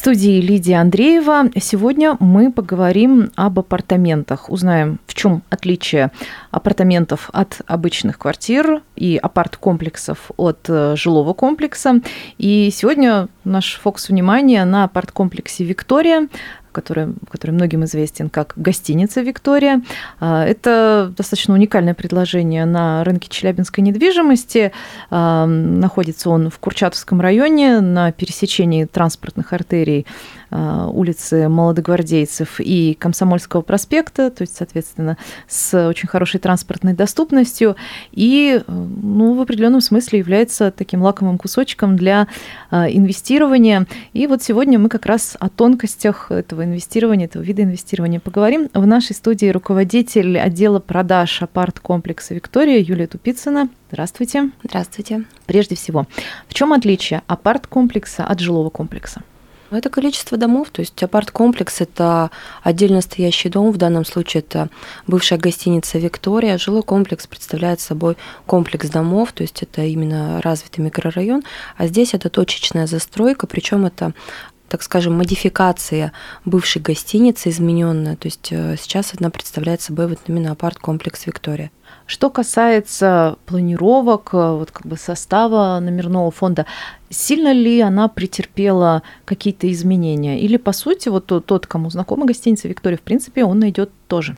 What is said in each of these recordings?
студии Лидия Андреева. Сегодня мы поговорим об апартаментах. Узнаем, в чем отличие апартаментов от обычных квартир и апарт-комплексов от э, жилого комплекса. И сегодня наш фокус внимания на апарт-комплексе «Виктория», который, который многим известен как гостиница «Виктория». А, Это достаточно уникальное предложение на рынке челябинской недвижимости. А, Находится он в Курчатовском районе на пересечении транспортных артерий улицы Молодогвардейцев и Комсомольского проспекта, то есть, соответственно, с очень хорошей транспортной доступностью и, ну, в определенном смысле является таким лакомым кусочком для а, инвестирования. И вот сегодня мы как раз о тонкостях этого инвестирования, этого вида инвестирования поговорим. В нашей студии руководитель отдела продаж апарт-комплекса «Виктория» Юлия Тупицына. Здравствуйте. Здравствуйте. Прежде всего, в чем отличие апарт-комплекса от жилого комплекса? Это количество домов, то есть апарт-комплекс – это отдельно стоящий дом, в данном случае это бывшая гостиница «Виктория». Жилой комплекс представляет собой комплекс домов, то есть это именно развитый микрорайон, а здесь это точечная застройка, причем это так скажем, модификация бывшей гостиницы измененная. То есть э, сейчас она представляет собой вот именно апарт-комплекс «Виктория». Что касается планировок, э, вот как бы состава номерного фонда, сильно ли она претерпела какие-то изменения? Или, по сути, вот тот, кому знакома гостиница Виктория, в принципе, он найдет тоже?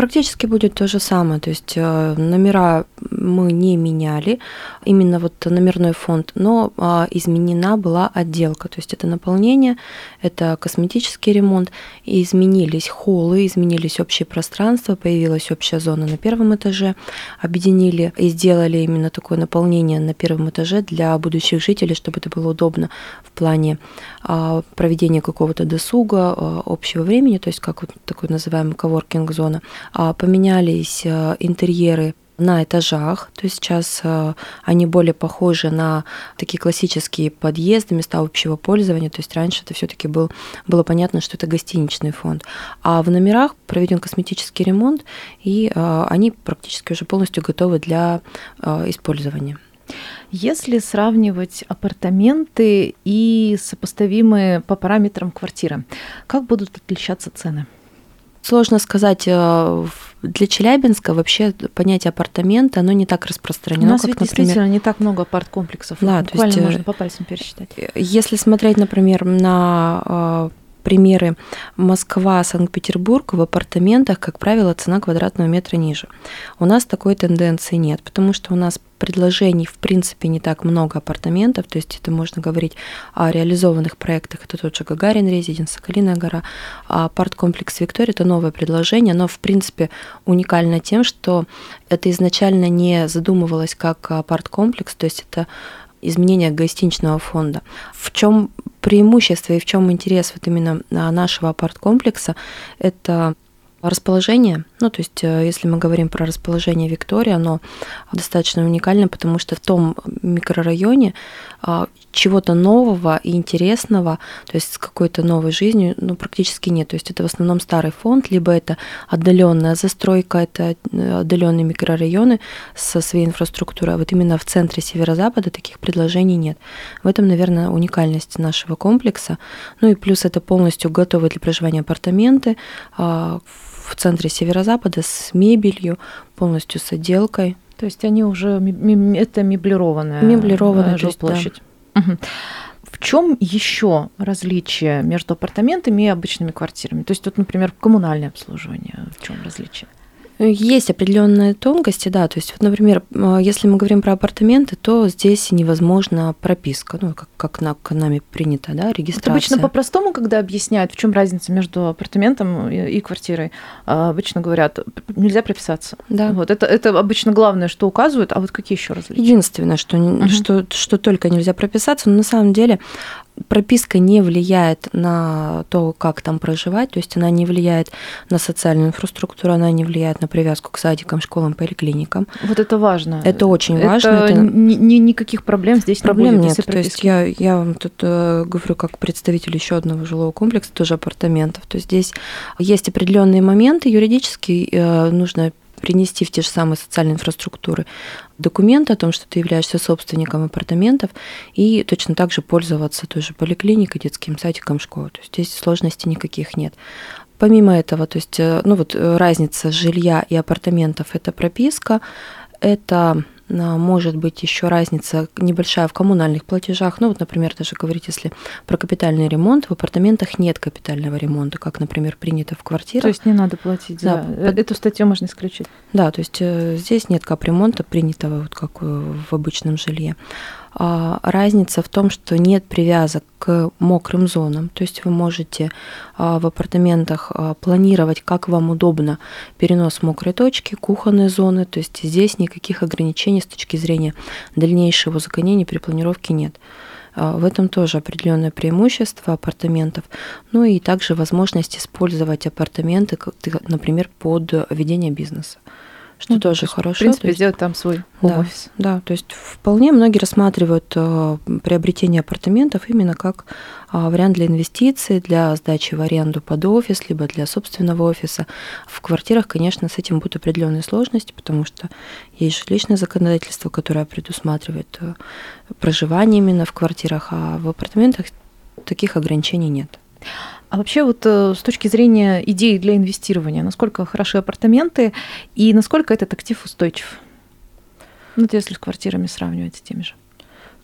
Практически будет то же самое, то есть э, номера мы не меняли, именно вот номерной фонд, но а, изменена была отделка, то есть это наполнение, это косметический ремонт, и изменились холлы, изменились общие пространства, появилась общая зона на первом этаже, объединили и сделали именно такое наполнение на первом этаже для будущих жителей, чтобы это было удобно в плане а, проведения какого-то досуга, а, общего времени, то есть как вот такой называемый коворкинг-зона. А, поменялись а, интерьеры на этажах, то есть сейчас они более похожи на такие классические подъезды, места общего пользования, то есть раньше это все-таки был, было понятно, что это гостиничный фонд. А в номерах проведен косметический ремонт, и они практически уже полностью готовы для использования. Если сравнивать апартаменты и сопоставимые по параметрам квартиры, как будут отличаться цены? Сложно сказать. э, Для Челябинска вообще понятие апартамента, оно не так распространено, У нас как, ведь например, действительно не так много апарт-комплексов. Да, то Буквально есть, э, можно по пальцам пересчитать. Если смотреть, например, на э, примеры Москва, Санкт-Петербург в апартаментах, как правило, цена квадратного метра ниже. У нас такой тенденции нет, потому что у нас предложений в принципе не так много апартаментов, то есть это можно говорить о реализованных проектах, это тот же Гагарин Резиденс, Соколиная гора, а апарт-комплекс Виктория – это новое предложение, оно в принципе уникально тем, что это изначально не задумывалось как апарт-комплекс, то есть это изменение гостиничного фонда. В чем преимущество и в чем интерес вот именно а, нашего апарт-комплекса? Это расположение. Ну, то есть, э, если мы говорим про расположение Виктории, оно достаточно уникально, потому что в том микрорайоне а, чего-то нового и интересного, то есть с какой-то новой жизнью, ну, практически нет. То есть это в основном старый фонд, либо это отдаленная застройка, это э, отдаленные микрорайоны со своей инфраструктурой. А вот именно в центре северо-запада таких предложений нет. В этом, наверное, уникальность нашего комплекса. Ну и плюс это полностью готовые для проживания апартаменты а, в центре северо-запада с мебелью, полностью с отделкой. То есть они уже это меблированная, Меблированная, э, да. жилплощадь. Мгм. В чем еще различие между апартаментами и обычными квартирами? То есть, вот, например, коммунальное обслуживание, в чем различие? Есть определенные тонкости, да. То есть, вот, например, э, если мы говорим про апартаменты, то здесь невозможна прописка, ну, как, как на, нами принято, да, Вот регистрация. обычно по-простому, когда объясняют, в чем разница между апартаментом и, и квартирой, а, обычно говорят, нельзя прописаться. Да. Вот это, это обычно главное, что указывают, а вот какие еще различия? Единственное, что, Мгм. что, что только нельзя прописаться, но на самом деле прописка не влияет на то, как там проживать, то есть она не влияет на социальную инфраструктуру, она не влияет на привязку к садикам, школам, поликлиникам. Вот это важно. Это очень это важно. Это ни- ни- никаких проблем здесь проблем не будет. нет. То есть я, я вам тут э, говорю как представитель еще одного жилого комплекса, тоже апартаментов. То есть здесь есть определенные моменты юридически э, нужно принести в те же самые социальные инфраструктуры документы о том, что ты являешься собственником апартаментов, и точно так же пользоваться той же поликлиникой, детским садиком, школой. То есть здесь сложностей никаких нет. Помимо этого, то есть, э, ну вот э, разница жилья и апартаментов – это прописка, это может быть еще разница небольшая в коммунальных платежах. Ну, вот, например, даже говорить, если про капитальный ремонт, в апартаментах нет капитального ремонта, как, например, принято в квартирах. То есть не надо платить Да, за... под- Эту статью можно исключить. Да, то есть э, здесь нет капремонта принятого, вот как э, в обычном жилье. А, Разница в том, что нет привязок к мокрым зонам. То есть вы можете а, в апартаментах а, планировать, как вам удобно, перенос мокрой точки, кухонной зоны. То есть здесь никаких ограничений с точки зрения дальнейшего узаконения при планировке нет. В этом тоже определенное преимущество апартаментов. Ну и также возможность использовать апартаменты, например, под ведение бизнеса. Что Ну, тоже то хорошо. В принципе, то есть- сделать там свой Да. офис. да, то есть вполне многие рассматривают э, приобретение апартаментов именно как а, вариант для инвестиций, для сдачи в аренду под офис, либо для собственного офиса. В квартирах, конечно, с этим будут определенные сложности, потому что есть жилищное законодательство, которое предусматривает э, проживание именно в квартирах, а в апартаментах таких ограничений нет. А вообще вот э, с точки зрения идеи для инвестирования, насколько хороши апартаменты и насколько этот актив устойчив? Ну, вот если с квартирами сравнивать с теми же.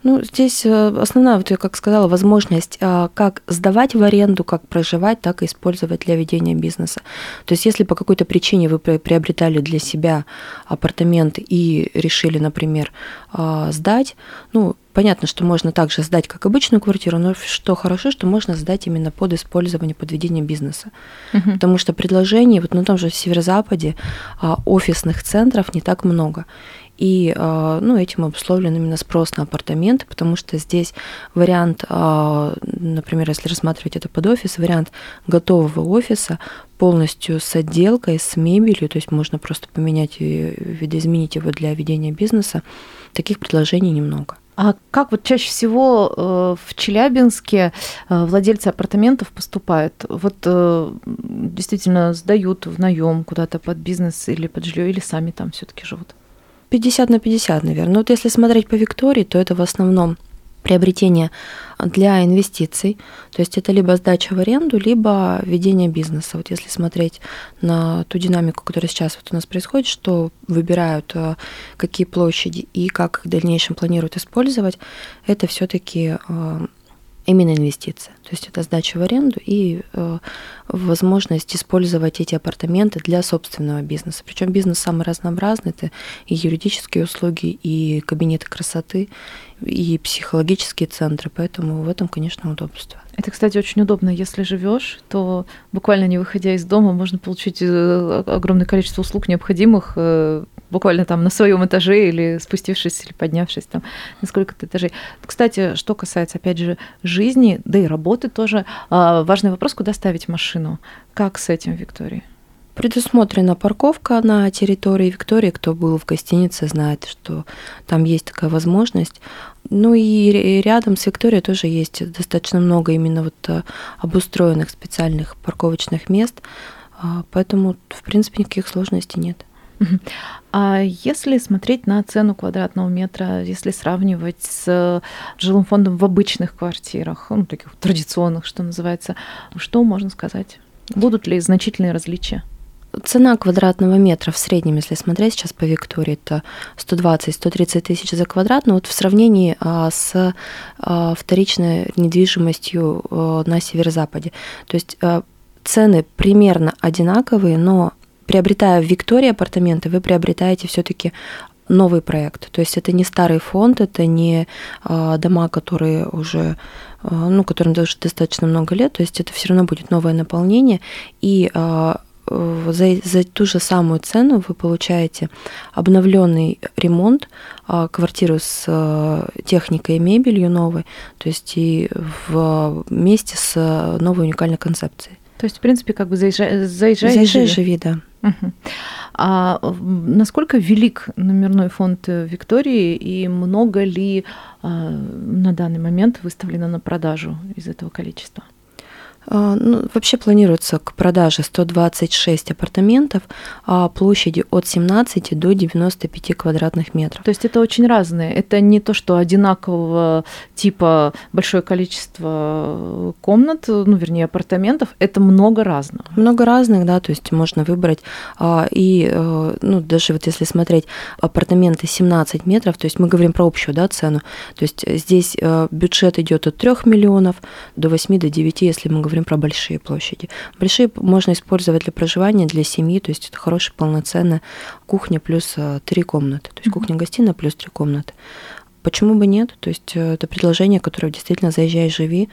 Ну, здесь э, основная, вот я как сказала, возможность а, как сдавать в аренду, как проживать, так и использовать для ведения бизнеса. То есть, если по какой-то причине вы при- приобретали для себя апартаменты и решили, например, а, сдать, ну, понятно, что можно также сдать как обычную квартиру, но что хорошо, что можно сдать именно под использование, под ведение бизнеса. Потому что предложений вот на том же северо-западе а, офисных центров не так много. И а, ну, этим обусловлен именно спрос на апартаменты, потому что здесь вариант, а, например, если рассматривать это под офис, вариант готового офиса полностью с отделкой, с мебелью, то есть можно просто поменять, и видоизменить его для ведения бизнеса, таких предложений немного. А как вот чаще всего э, в Челябинске э, владельцы апартаментов поступают? Вот э, действительно сдают в наем куда-то под бизнес или под жилье, или сами там все-таки живут? 50 на 50, наверное. Но вот если смотреть по Виктории, то это в основном приобретение для инвестиций, то есть это либо сдача в аренду, либо ведение бизнеса. Вот если смотреть на ту динамику, которая сейчас вот у нас происходит, что выбирают э, какие площади и как их в дальнейшем планируют использовать, это все-таки именно инвестиция. То есть это сдача в аренду и э, возможность использовать эти апартаменты для собственного бизнеса. Причем бизнес самый разнообразный. Это и юридические услуги, и кабинеты красоты, и психологические центры. Поэтому в этом, конечно, удобство. Это, кстати, очень удобно. Если живешь, то буквально не выходя из дома, можно получить э, огромное количество услуг необходимых э, буквально там на своем этаже или спустившись или поднявшись там на сколько-то этажей. Кстати, что касается, опять же, жизни, да и работы тоже, а, важный вопрос, куда ставить машину. Как с этим, Виктория? Предусмотрена парковка на территории Виктории. Кто был в гостинице, знает, что там есть такая возможность. Ну и рядом с Викторией тоже есть достаточно много именно вот э, обустроенных специальных парковочных мест. А, Поэтому, в принципе, никаких сложностей нет. А если смотреть на цену квадратного метра, если сравнивать с жилым фондом в обычных квартирах, ну, таких традиционных, что называется, что можно сказать? Будут ли значительные различия? Цена квадратного метра в среднем, если смотреть сейчас по Виктории, это 120-130 тысяч за квадрат, но вот в сравнении а, с а, вторичной недвижимостью а, на северо-западе. То есть а, цены примерно одинаковые, но приобретая в Виктории апартаменты, вы приобретаете все-таки новый проект. То есть это не старый фонд, это не а, дома, которые уже, а, ну, которым даже достаточно много лет, то есть это все равно будет новое наполнение, и а, э, за, за ту же самую цену вы получаете обновленный ремонт, квартиру с техникой и мебелью новой, то есть и вместе с новой уникальной концепцией. То есть, в принципе, как бы заезжай, заезжай, заезжай живи. живи, да. А насколько велик номерной фонд Виктории и много ли а, на данный момент выставлено на продажу из этого количества? А, ну, вообще планируется к продаже 126 апартаментов а площади от 17 до 95 квадратных метров. То есть это очень разные. Это не то, что одинакового типа большое количество комнат, ну, вернее, апартаментов. Это много разного. Много разных, да, то есть можно выбрать. А, и, э, ну, даже вот если смотреть апартаменты 17 метров, то есть мы говорим про общую, да, цену, то есть здесь э, бюджет идет от 3 миллионов до 8 до 9, если мы говорим говорим про большие площади. Большие можно использовать для проживания, для семьи, то есть это хорошая полноценная кухня плюс э, три комнаты, то есть кухня-гостиная плюс три комнаты. Почему бы нет? То есть э, это предложение, которое действительно заезжай, живи,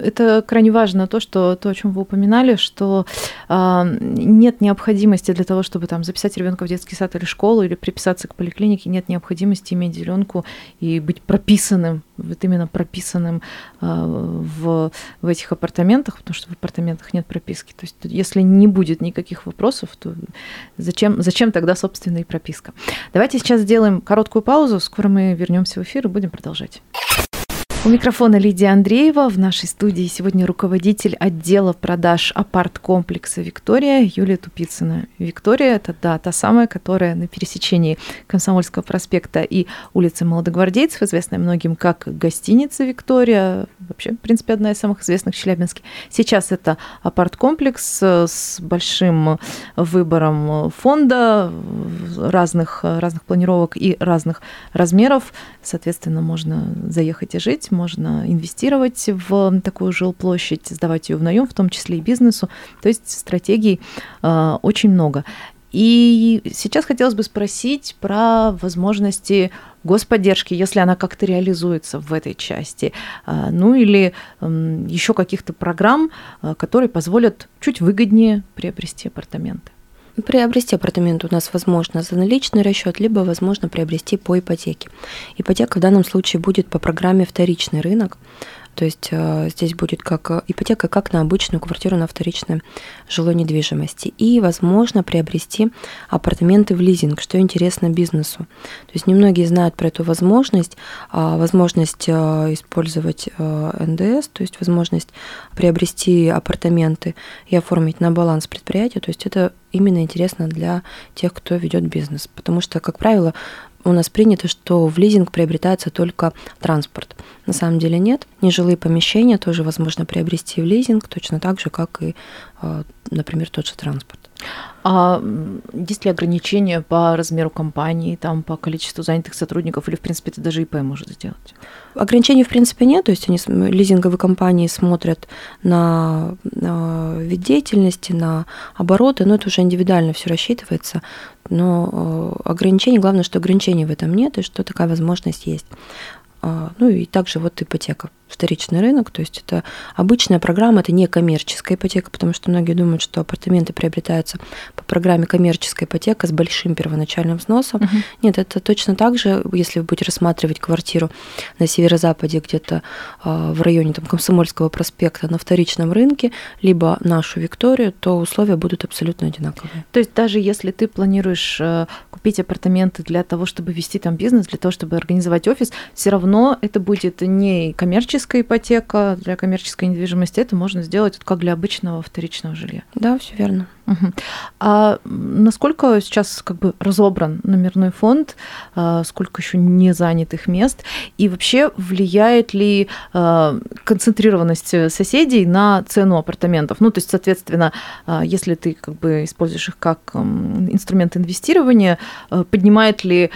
это крайне важно то, что то, о чем вы упоминали, что э, нет необходимости для того, чтобы там записать ребенка в детский сад или школу или приписаться к поликлинике, нет необходимости иметь зеленку и быть прописанным, вот именно прописанным э, в, в этих апартаментах, потому что в апартаментах нет прописки. То есть если не будет никаких вопросов, то зачем, зачем тогда собственная прописка? Давайте сейчас сделаем короткую паузу, скоро мы вернемся в эфир и будем продолжать. У микрофона Лидия Андреева. В нашей студии сегодня руководитель отдела продаж апарт-комплекса «Виктория» Юлия Тупицына. Виктория – это, да, та самая, которая на пересечении Комсомольского проспекта и улицы Молодогвардейцев, известная многим как гостиница «Виктория», вообще, в принципе, одна из самых известных в Челябинске. Сейчас это апарт-комплекс с большим выбором фонда, разных, разных планировок и разных размеров. Соответственно, можно заехать и жить, можно инвестировать в такую жилплощадь, сдавать ее в наем, в том числе и бизнесу. То есть стратегий э, очень много. И сейчас хотелось бы спросить про возможности господдержки, если она как-то реализуется в этой части, э, ну или еще каких-то программ, э, которые позволят чуть выгоднее приобрести апартаменты. Приобрести апартамент у нас возможно за наличный расчет, либо возможно приобрести по ипотеке. Ипотека в данном случае будет по программе «Вторичный рынок». То есть э, здесь будет как э, ипотека, как на обычную квартиру на вторичной жилой недвижимости. И возможно приобрести апартаменты в лизинг, что интересно бизнесу. То есть немногие знают про эту возможность, а, возможность э, использовать НДС, то есть возможность приобрести апартаменты и оформить на баланс предприятия. То есть это именно интересно для тех, кто ведет бизнес. Потому что, как правило, у нас принято, что в лизинг приобретается только транспорт. На самом деле нет. Нежилые помещения тоже возможно приобрести в лизинг, точно так же, как и, а, например, тот же транспорт. А есть ли ограничения по размеру компании, там, по количеству занятых сотрудников, или, в принципе, это даже ИП может сделать? Ограничений, в принципе, нет, то есть они, лизинговые компании смотрят на, на вид деятельности, на обороты, но это уже индивидуально все рассчитывается, но э, ограничений, главное, что ограничений в этом нет, и что такая возможность есть. А, ну и также вот ипотека вторичный рынок, то есть это обычная программа, это не коммерческая ипотека, потому что многие думают, что апартаменты приобретаются по программе коммерческая ипотека с большим первоначальным взносом. Uh-huh. Нет, это точно так же, если вы будете рассматривать квартиру на северо-западе где-то э, в районе там, Комсомольского проспекта на вторичном рынке, либо нашу Викторию, то условия будут абсолютно одинаковые. То есть даже если ты планируешь э, купить апартаменты для того, чтобы вести там бизнес, для того, чтобы организовать офис, все равно это будет не коммерческая коммерческая ипотека для коммерческой недвижимости, это можно сделать как для обычного вторичного жилья. Да, все верно. Угу. А насколько сейчас как бы разобран номерной фонд, а, сколько еще не занятых мест, и вообще влияет ли а, концентрированность соседей на цену апартаментов? Ну, то есть, соответственно, а, если ты как бы используешь их как инструмент инвестирования, поднимает ли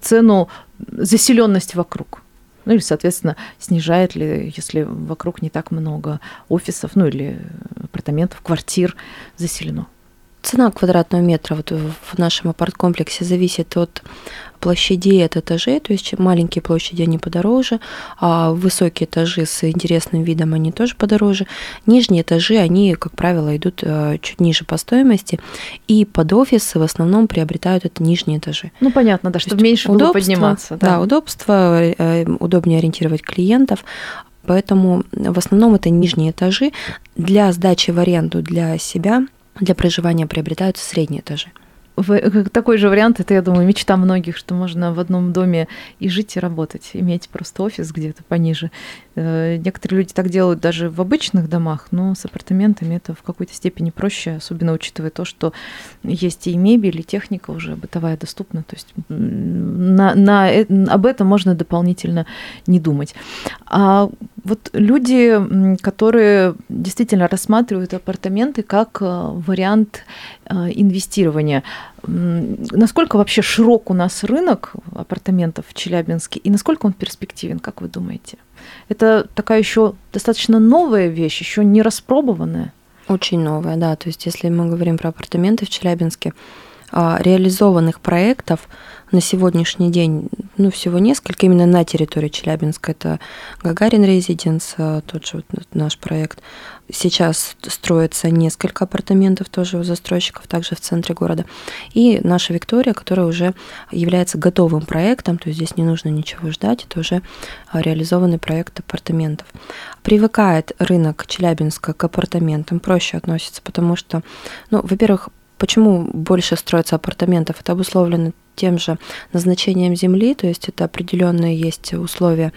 цену заселенность вокруг? Ну или, соответственно, снижает ли, если вокруг не так много офисов, ну или апартаментов, квартир заселено. Цена квадратного метра вот в нашем апарт-комплексе зависит от площадей от этажей, то есть маленькие площади они подороже, а высокие этажи с интересным видом они тоже подороже. Нижние этажи, они, как правило, идут э, чуть ниже по стоимости, и под офисы в основном приобретают это нижние этажи. Ну, понятно, да, чтобы меньше было подниматься. Да, да удобство, э, удобнее ориентировать клиентов, Поэтому в основном это нижние этажи. Для сдачи в аренду для себя, для проживания приобретаются средние этажи. Э, такой же вариант, это, я думаю, мечта многих, что можно в одном доме и жить, и работать, иметь просто офис где-то пониже. Э, некоторые люди так делают даже в обычных домах, но с апартаментами это в какой-то степени проще, особенно учитывая то, что есть и мебель, и техника уже бытовая доступна. То есть на, на, э, об этом можно дополнительно не думать. А вот люди, которые действительно рассматривают апартаменты как вариант инвестирования, Насколько вообще широк у нас рынок апартаментов в Челябинске и насколько он перспективен, как вы думаете? Это такая еще достаточно новая вещь, еще не распробованная. Очень новая, да. То есть, если мы говорим про апартаменты в Челябинске, а, реализованных проектов на сегодняшний день, ну, всего несколько, именно на территории Челябинска. Это Гагарин Резиденс, а, тот же вот наш проект. Сейчас строится несколько апартаментов тоже у застройщиков, также в центре города. И наша Виктория, которая уже является готовым проектом, то есть здесь не нужно ничего ждать, это уже реализованный проект апартаментов. Привыкает рынок Челябинска к апартаментам, проще относится, потому что, ну, во-первых, Почему больше строится апартаментов? Это обусловлено тем же назначением земли, то есть это определенные есть условия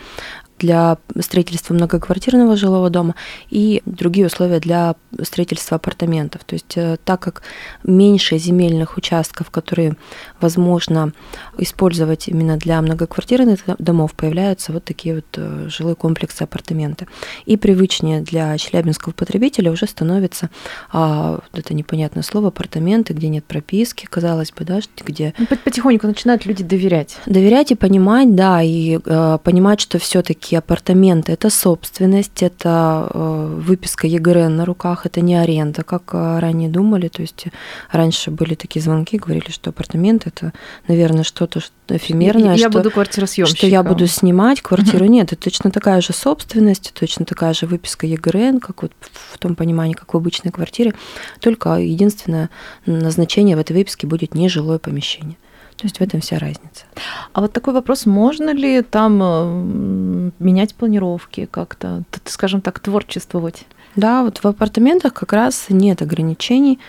для строительства многоквартирного жилого дома и другие условия для строительства апартаментов. То есть э, так как меньше земельных участков, которые возможно использовать именно для многоквартирных домов, появляются вот такие вот э, жилые комплексы апартаменты. И привычнее для челябинского потребителя уже становится а, это непонятное слово апартаменты, где нет прописки, казалось бы, да, где ну, потихоньку начинают люди доверять. Доверять и понимать, да, и э, понимать, что все-таки такие апартаменты. Это собственность, это э, выписка ЕГРН на руках, это не аренда, как э, ранее думали. То есть раньше были такие звонки, говорили, что апартамент это, наверное, что-то эфемерное. Я что, буду квартиросъемщиком. Что я буду снимать квартиру. Нет, это точно такая же собственность, точно такая же выписка ЕГРН, как вот в том понимании, как в обычной квартире. Только единственное назначение в этой выписке будет нежилое помещение. То есть в этом вся разница. А вот такой вопрос, можно ли там э, менять планировки как-то, скажем так, творчествовать? Да, вот в апартаментах как раз нет ограничений.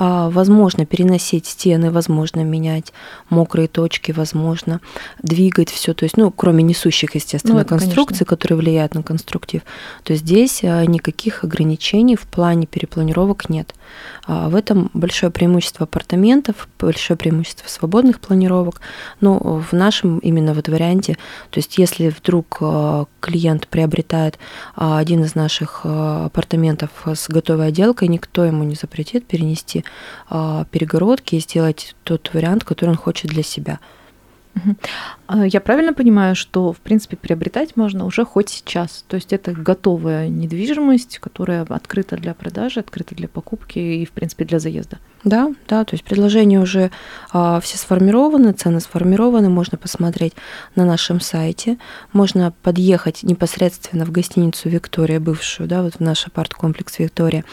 А, возможно переносить стены, возможно менять мокрые точки, возможно двигать все, то есть, ну, кроме несущих, естественно, ну, конструкций, конечно. которые влияют на конструктив, то здесь а, никаких ограничений в плане перепланировок нет. А, в этом большое преимущество апартаментов, большое преимущество свободных планировок. Но в нашем именно вот варианте, то есть если вдруг клиент приобретает один из наших апартаментов с готовой отделкой, никто ему не запретит перенести перегородки и сделать тот вариант, который он хочет для себя. А я правильно понимаю, что, в принципе, приобретать можно уже хоть сейчас? То есть это готовая недвижимость, которая открыта для продажи, открыта для покупки и, в принципе, для заезда? Да, да, то есть предложения уже а, все сформированы, цены сформированы, можно посмотреть на нашем сайте, можно подъехать непосредственно в гостиницу Виктория, бывшую, да, вот в наш апарт-комплекс Виктория.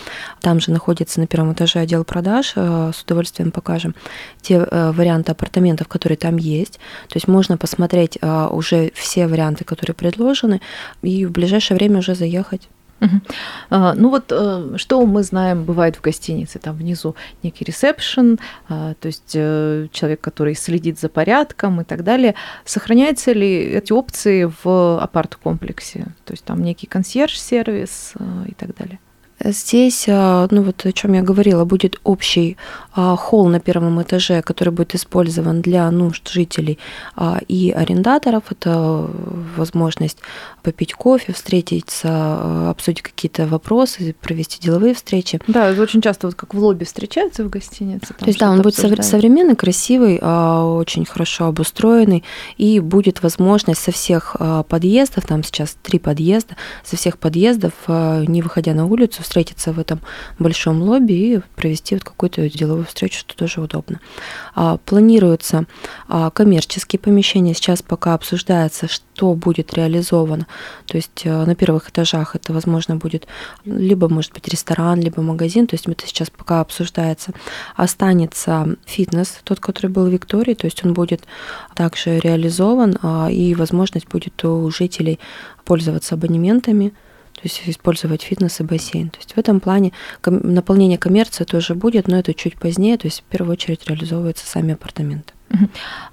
Там же находится на первом этаже отдел продаж, а, с удовольствием покажем те а, варианты апартаментов, которые там есть. То есть можно посмотреть а, уже все варианты, которые предложены, и в ближайшее время уже заехать. Uh-huh. Ну вот э, что мы знаем, бывает в гостинице, там внизу некий ресепшн, а, то есть э, человек, который следит за порядком и так далее. Сохраняются ли эти опции в апарт-комплексе? То есть там некий консьерж-сервис э, и так далее? Здесь, а, ну вот о чем я говорила, будет общий а, холл на первом этаже, который будет использован для нужд жителей а, и арендаторов. Это возможность попить кофе, встретиться, обсудить какие-то вопросы, провести деловые встречи. Да, это очень часто вот как в лобби встречаются в гостинице. То есть да, он будет обсуждают. современный, красивый, очень хорошо обустроенный, и будет возможность со всех подъездов, там сейчас три подъезда, со всех подъездов, не выходя на улицу, встретиться в этом большом лобби и провести вот какую-то деловую встречу, что тоже удобно. А, планируются а, коммерческие помещения. Сейчас пока обсуждается, что будет реализовано. То есть э, на первых этажах это, возможно, будет либо, может быть, ресторан, либо магазин. То есть это сейчас пока обсуждается. Останется фитнес, тот, который был в Виктории. То есть он будет также реализован, а, и возможность будет у жителей пользоваться абонементами то есть использовать фитнес и бассейн. То есть в этом плане наполнение коммерции тоже будет, но это чуть позднее, то есть в первую очередь реализовываются сами апартаменты.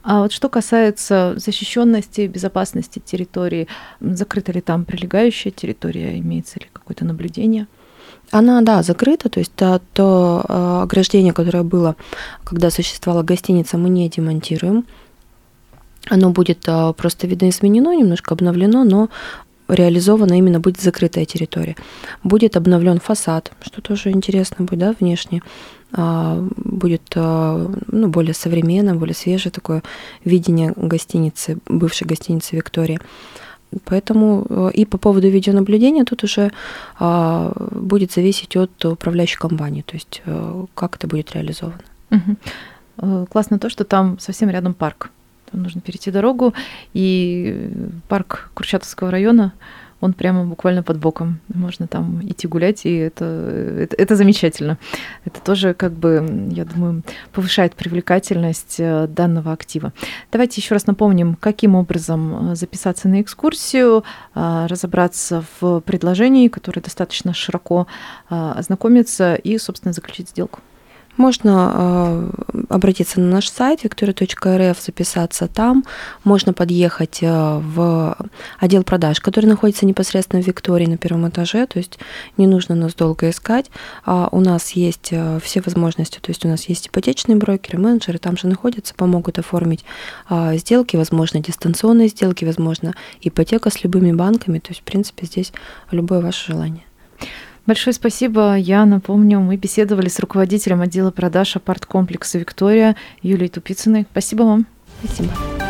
А вот что касается защищенности, безопасности территории, закрыта ли там прилегающая территория, имеется ли какое-то наблюдение? Она, да, закрыта, то есть то, то э, ограждение, которое было, когда существовала гостиница, мы не демонтируем. Оно будет э, просто видоизменено, немножко обновлено, но реализована именно будет закрытая территория. Будет обновлен фасад, что тоже интересно будет, да, внешне. А, будет а, ну, более современное, более свежее такое видение гостиницы, бывшей гостиницы Виктория. Поэтому э, и по поводу видеонаблюдения тут уже а, будет зависеть от управляющей компании, то есть э, как это будет реализовано. Угу. Классно то, что там совсем рядом парк нужно перейти дорогу, и парк Курчатовского района, он прямо буквально под боком. Можно там идти гулять, и это, это, это замечательно. Это тоже, как бы, я думаю, повышает привлекательность э, данного актива. Давайте еще раз напомним, каким образом э, записаться на экскурсию, э, разобраться в предложении, которое достаточно широко ознакомиться и, собственно, заключить сделку. Можно э, обратиться на наш сайт victoria.rf, записаться там. Можно подъехать э, в отдел продаж, который находится непосредственно в Виктории на первом этаже, то есть не нужно нас долго искать. А у нас есть э, все возможности, то есть у нас есть ипотечные брокеры, менеджеры там же находятся, помогут оформить а, сделки, возможно, дистанционные сделки, возможно, ипотека с любыми банками, то есть, в принципе, здесь любое ваше желание. Большое спасибо. Я напомню, мы беседовали с руководителем отдела продаж апарт-комплекса «Виктория» Юлией Тупицыной. Спасибо вам. Спасибо.